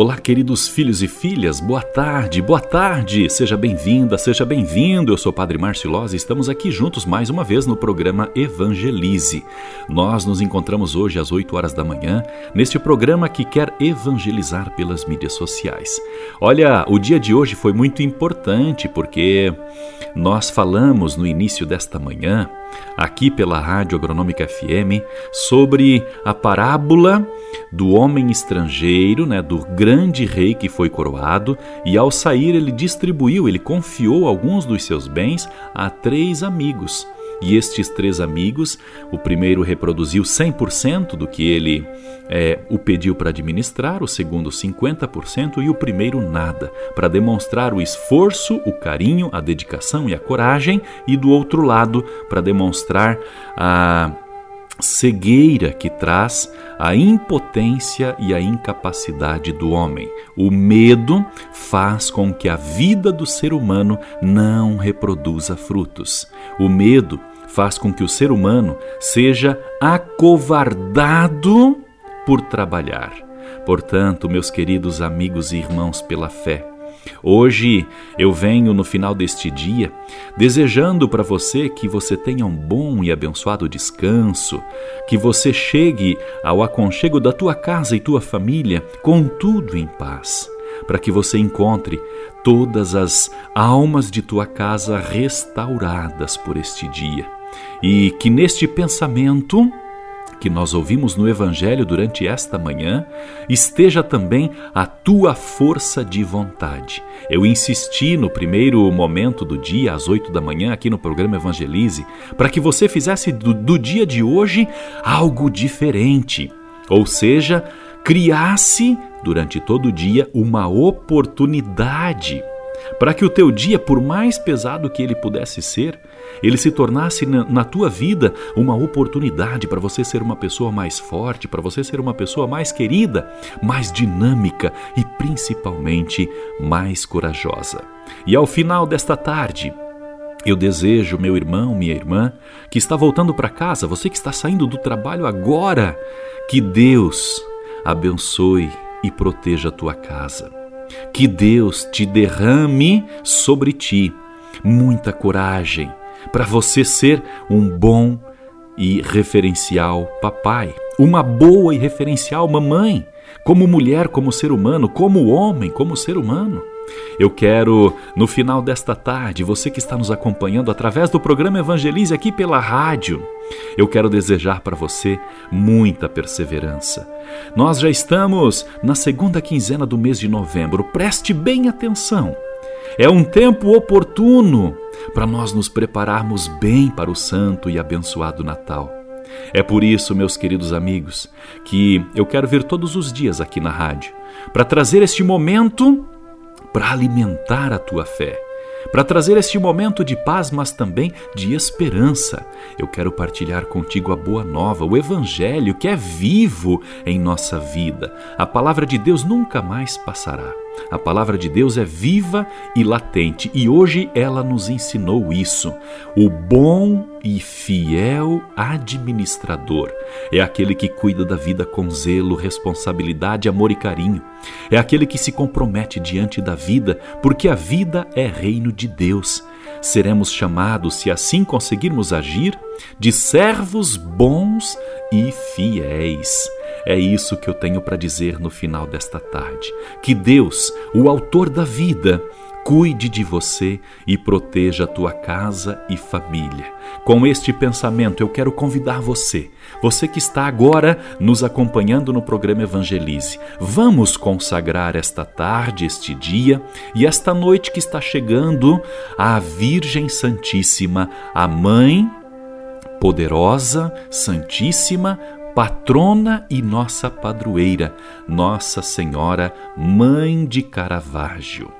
Olá, queridos filhos e filhas, boa tarde, boa tarde, seja bem-vinda, seja bem-vindo. Eu sou o Padre Márcio Loz e estamos aqui juntos mais uma vez no programa Evangelize. Nós nos encontramos hoje às 8 horas da manhã neste programa que quer evangelizar pelas mídias sociais. Olha, o dia de hoje foi muito importante porque nós falamos no início desta manhã aqui pela Rádio Agronômica FM, sobre a parábola do homem estrangeiro, né, do grande rei que foi coroado, e ao sair ele distribuiu, ele confiou alguns dos seus bens a três amigos. E estes três amigos, o primeiro reproduziu 100% do que ele é, o pediu para administrar, o segundo 50% e o primeiro nada, para demonstrar o esforço, o carinho, a dedicação e a coragem, e do outro lado, para demonstrar a cegueira que traz a impotência e a incapacidade do homem. O medo faz com que a vida do ser humano não reproduza frutos. O medo faz com que o ser humano seja acovardado por trabalhar. Portanto, meus queridos amigos e irmãos pela fé, Hoje eu venho no final deste dia desejando para você que você tenha um bom e abençoado descanso, que você chegue ao aconchego da tua casa e tua família com tudo em paz, para que você encontre todas as almas de tua casa restauradas por este dia e que neste pensamento que nós ouvimos no Evangelho durante esta manhã esteja também a tua força de vontade. Eu insisti no primeiro momento do dia, às oito da manhã, aqui no programa Evangelize, para que você fizesse do, do dia de hoje algo diferente. Ou seja, criasse durante todo o dia uma oportunidade para que o teu dia, por mais pesado que ele pudesse ser, ele se tornasse na, tua vida uma oportunidade para você ser uma pessoa mais forte, para você ser uma pessoa mais querida, mais dinâmica e principalmente mais corajosa. E ao final desta tarde, eu desejo, meu irmão, minha irmã, que está voltando para casa, você que está saindo do trabalho agora, que Deus abençoe e proteja a tua casa. Que Deus te derrame sobre ti muita coragem para você ser um bom e referencial papai, uma boa e referencial mamãe, como mulher, como ser humano, como homem, como ser humano. Eu quero, no final desta tarde, você que está nos acompanhando através do programa Evangelize aqui pela rádio, eu quero desejar para você muita perseverança. Nós já estamos na segunda quinzena do mês de novembro, preste bem atenção. É um tempo oportuno para nós nos prepararmos bem para o santo e abençoado Natal. É por isso, meus queridos amigos, que eu quero vir todos os dias aqui na rádio para trazer este momento para alimentar a tua fé, para trazer este momento de paz, mas também de esperança. Eu quero partilhar contigo a boa nova, o Evangelho que é vivo em nossa vida. A palavra de Deus nunca mais passará. A palavra de Deus é viva e latente e hoje ela nos ensinou isso. O bom e fiel administrador é aquele que cuida da vida com zelo, responsabilidade, amor e carinho. É aquele que se compromete diante da vida, porque a vida é reino de Deus. Seremos chamados, se assim conseguirmos agir, de servos bons e fiéis. É isso que eu tenho para dizer no final desta tarde. Que Deus, o Autor da vida, cuide de você e proteja a tua casa e família. Com este pensamento, eu quero convidar você, você que está agora nos acompanhando no programa Evangelize. Vamos consagrar esta tarde, este dia e esta noite que está chegando à Virgem Santíssima, a Mãe poderosa, Santíssima, patrona e nossa padroeira, Nossa Senhora, Mãe de Caravaggio.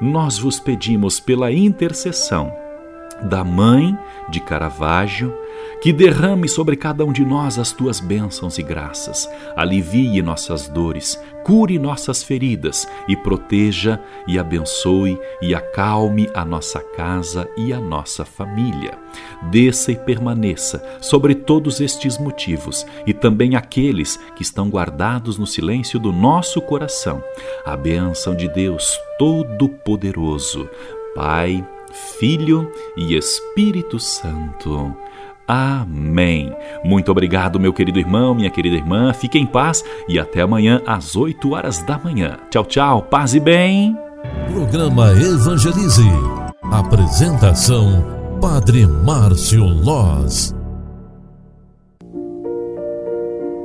nós vos pedimos pela intercessão da Mãe de Caravaggio, que derrame sobre cada um de nós as tuas bênçãos e graças, alivie nossas dores, cure nossas feridas e proteja e abençoe e acalme a nossa casa e a nossa família. Desça e permaneça sobre todos estes motivos e também aqueles que estão guardados no silêncio do nosso coração. A bênção de Deus Todo-Poderoso, Pai, Filho e Espírito Santo. Amém. Muito obrigado, meu querido irmão, minha querida irmã. Fique em paz e até amanhã às 8 horas da manhã. Tchau, tchau. Paz e bem. Programa Evangelize. Apresentação: Padre Márcio Loz.